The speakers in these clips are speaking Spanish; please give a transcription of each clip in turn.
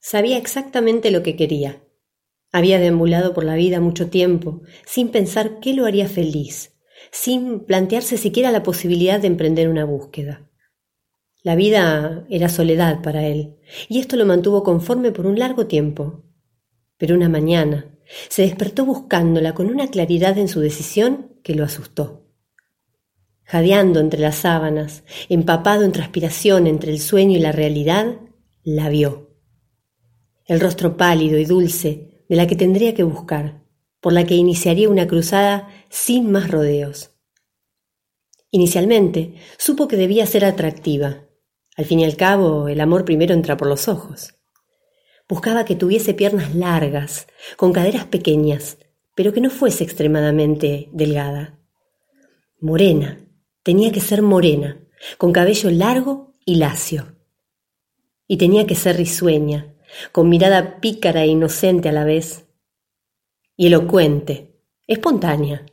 Sabía exactamente lo que quería. Había deambulado por la vida mucho tiempo, sin pensar qué lo haría feliz, sin plantearse siquiera la posibilidad de emprender una búsqueda. La vida era soledad para él, y esto lo mantuvo conforme por un largo tiempo. Pero una mañana se despertó buscándola con una claridad en su decisión que lo asustó. Jadeando entre las sábanas, empapado en transpiración entre el sueño y la realidad, la vio el rostro pálido y dulce de la que tendría que buscar, por la que iniciaría una cruzada sin más rodeos. Inicialmente supo que debía ser atractiva. Al fin y al cabo, el amor primero entra por los ojos. Buscaba que tuviese piernas largas, con caderas pequeñas, pero que no fuese extremadamente delgada. Morena, tenía que ser morena, con cabello largo y lacio. Y tenía que ser risueña, con mirada pícara e inocente a la vez, y elocuente, espontánea.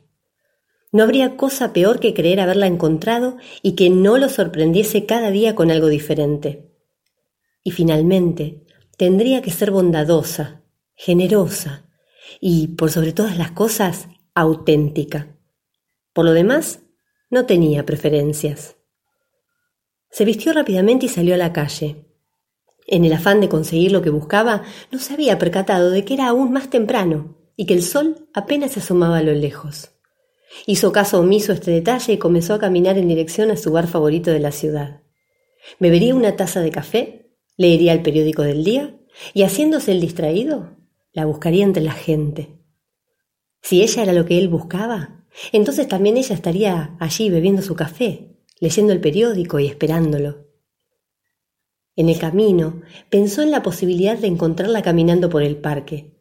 No habría cosa peor que creer haberla encontrado y que no lo sorprendiese cada día con algo diferente. Y finalmente, tendría que ser bondadosa, generosa y, por sobre todas las cosas, auténtica. Por lo demás, no tenía preferencias. Se vistió rápidamente y salió a la calle. En el afán de conseguir lo que buscaba, no se había percatado de que era aún más temprano y que el sol apenas se asomaba a lo lejos. Hizo caso omiso a este detalle y comenzó a caminar en dirección a su bar favorito de la ciudad. Bebería una taza de café, leería el periódico del día y, haciéndose el distraído, la buscaría entre la gente. Si ella era lo que él buscaba, entonces también ella estaría allí bebiendo su café, leyendo el periódico y esperándolo. En el camino pensó en la posibilidad de encontrarla caminando por el parque,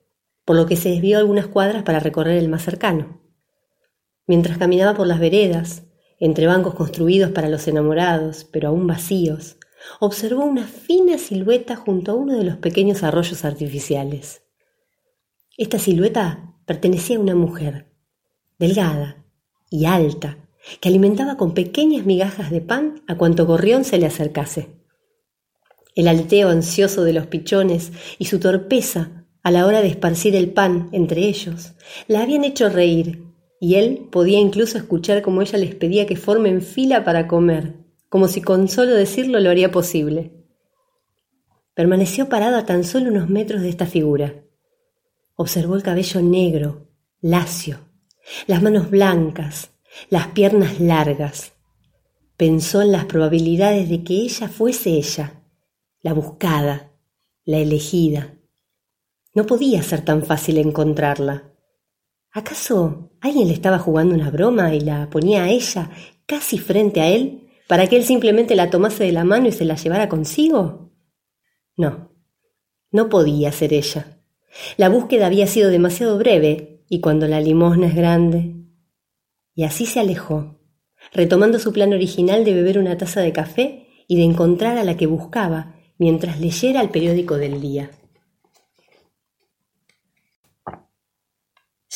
por lo que se desvió algunas cuadras para recorrer el más cercano. Mientras caminaba por las veredas, entre bancos construidos para los enamorados, pero aún vacíos, observó una fina silueta junto a uno de los pequeños arroyos artificiales. Esta silueta pertenecía a una mujer, delgada y alta, que alimentaba con pequeñas migajas de pan a cuanto gorrión se le acercase. El aleteo ansioso de los pichones y su torpeza a la hora de esparcir el pan entre ellos la habían hecho reír, y él podía incluso escuchar cómo ella les pedía que formen fila para comer, como si con solo decirlo lo haría posible. Permaneció parado a tan solo unos metros de esta figura. Observó el cabello negro, lacio, las manos blancas, las piernas largas. Pensó en las probabilidades de que ella fuese ella la buscada, la elegida. No podía ser tan fácil encontrarla. ¿Acaso alguien le estaba jugando una broma y la ponía a ella casi frente a él para que él simplemente la tomase de la mano y se la llevara consigo? No, no podía ser ella. La búsqueda había sido demasiado breve y cuando la limosna es grande. Y así se alejó, retomando su plan original de beber una taza de café y de encontrar a la que buscaba mientras leyera el periódico del día.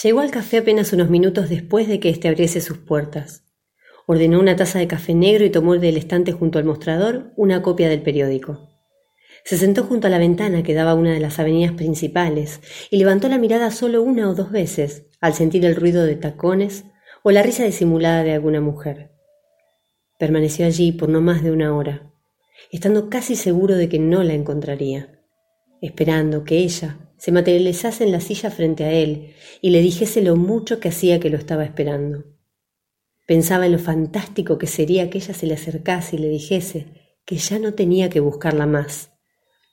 Llegó al café apenas unos minutos después de que éste abriese sus puertas. Ordenó una taza de café negro y tomó del estante junto al mostrador una copia del periódico. Se sentó junto a la ventana que daba a una de las avenidas principales y levantó la mirada solo una o dos veces al sentir el ruido de tacones o la risa disimulada de alguna mujer. Permaneció allí por no más de una hora, estando casi seguro de que no la encontraría, esperando que ella se materializase en la silla frente a él y le dijese lo mucho que hacía que lo estaba esperando. Pensaba en lo fantástico que sería que ella se le acercase y le dijese que ya no tenía que buscarla más,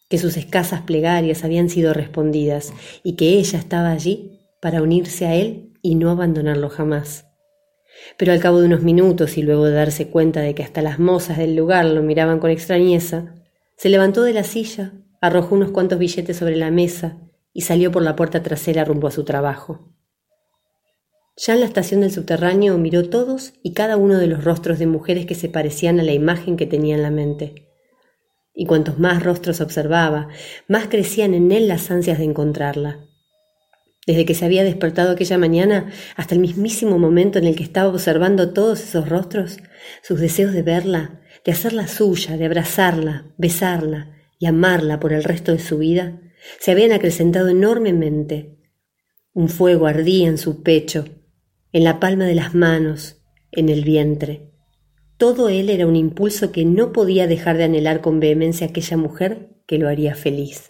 que sus escasas plegarias habían sido respondidas y que ella estaba allí para unirse a él y no abandonarlo jamás. Pero al cabo de unos minutos y luego de darse cuenta de que hasta las mozas del lugar lo miraban con extrañeza, se levantó de la silla, arrojó unos cuantos billetes sobre la mesa y salió por la puerta trasera rumbo a su trabajo. Ya en la estación del subterráneo miró todos y cada uno de los rostros de mujeres que se parecían a la imagen que tenía en la mente. Y cuantos más rostros observaba, más crecían en él las ansias de encontrarla. Desde que se había despertado aquella mañana hasta el mismísimo momento en el que estaba observando todos esos rostros, sus deseos de verla, de hacerla suya, de abrazarla, besarla y amarla por el resto de su vida, se habían acrecentado enormemente. Un fuego ardía en su pecho, en la palma de las manos, en el vientre. Todo él era un impulso que no podía dejar de anhelar con vehemencia aquella mujer que lo haría feliz.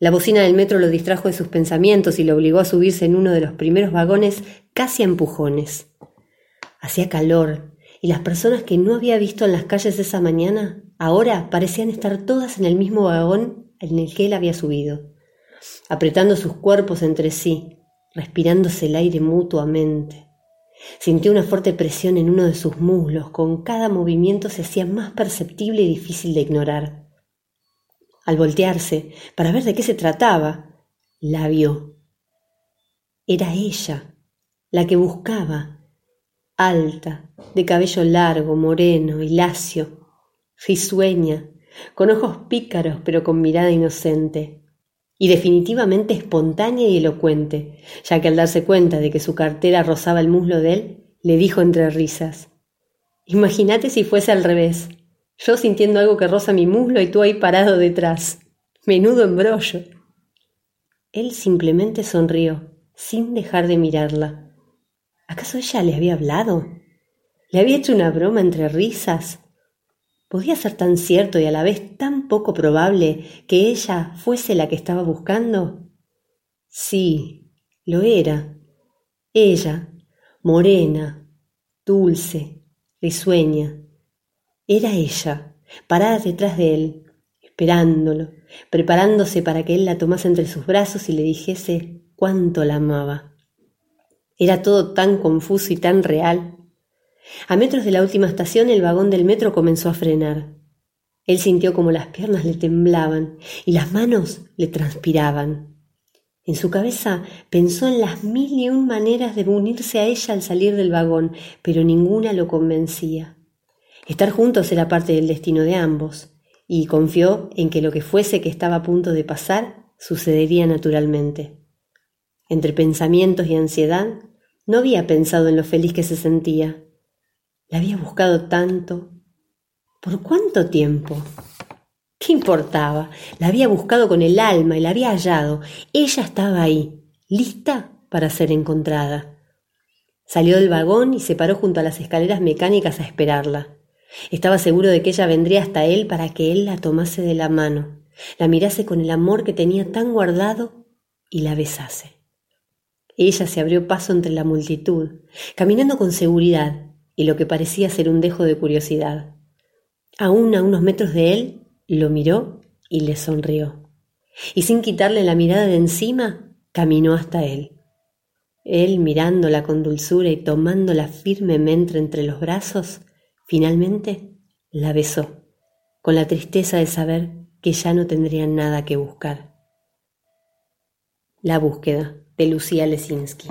La bocina del metro lo distrajo de sus pensamientos y lo obligó a subirse en uno de los primeros vagones casi a empujones. Hacía calor y las personas que no había visto en las calles esa mañana ahora parecían estar todas en el mismo vagón en el que él había subido, apretando sus cuerpos entre sí, respirándose el aire mutuamente. Sintió una fuerte presión en uno de sus muslos, con cada movimiento se hacía más perceptible y difícil de ignorar. Al voltearse para ver de qué se trataba, la vio. Era ella, la que buscaba, alta, de cabello largo, moreno y lacio, risueña, con ojos pícaros pero con mirada inocente, y definitivamente espontánea y elocuente, ya que al darse cuenta de que su cartera rozaba el muslo de él, le dijo entre risas Imagínate si fuese al revés yo sintiendo algo que roza mi muslo y tú ahí parado detrás. Menudo embrollo. Él simplemente sonrió, sin dejar de mirarla. ¿Acaso ella le había hablado? ¿Le había hecho una broma entre risas? ¿Podía ser tan cierto y a la vez tan poco probable que ella fuese la que estaba buscando? Sí, lo era. Ella, morena, dulce, risueña, era ella, parada detrás de él, esperándolo, preparándose para que él la tomase entre sus brazos y le dijese cuánto la amaba. Era todo tan confuso y tan real. A metros de la última estación el vagón del metro comenzó a frenar. Él sintió como las piernas le temblaban y las manos le transpiraban. En su cabeza pensó en las mil y un maneras de unirse a ella al salir del vagón, pero ninguna lo convencía. Estar juntos era parte del destino de ambos, y confió en que lo que fuese que estaba a punto de pasar sucedería naturalmente. Entre pensamientos y ansiedad, no había pensado en lo feliz que se sentía. La había buscado tanto. ¿Por cuánto tiempo? ¿Qué importaba? La había buscado con el alma y la había hallado. Ella estaba ahí, lista para ser encontrada. Salió del vagón y se paró junto a las escaleras mecánicas a esperarla. Estaba seguro de que ella vendría hasta él para que él la tomase de la mano, la mirase con el amor que tenía tan guardado y la besase. Ella se abrió paso entre la multitud, caminando con seguridad y lo que parecía ser un dejo de curiosidad. Aún a unos metros de él, lo miró y le sonrió. Y sin quitarle la mirada de encima, caminó hasta él. Él, mirándola con dulzura y tomándola firmemente entre los brazos, Finalmente la besó, con la tristeza de saber que ya no tendrían nada que buscar. La búsqueda de Lucía Lesinski.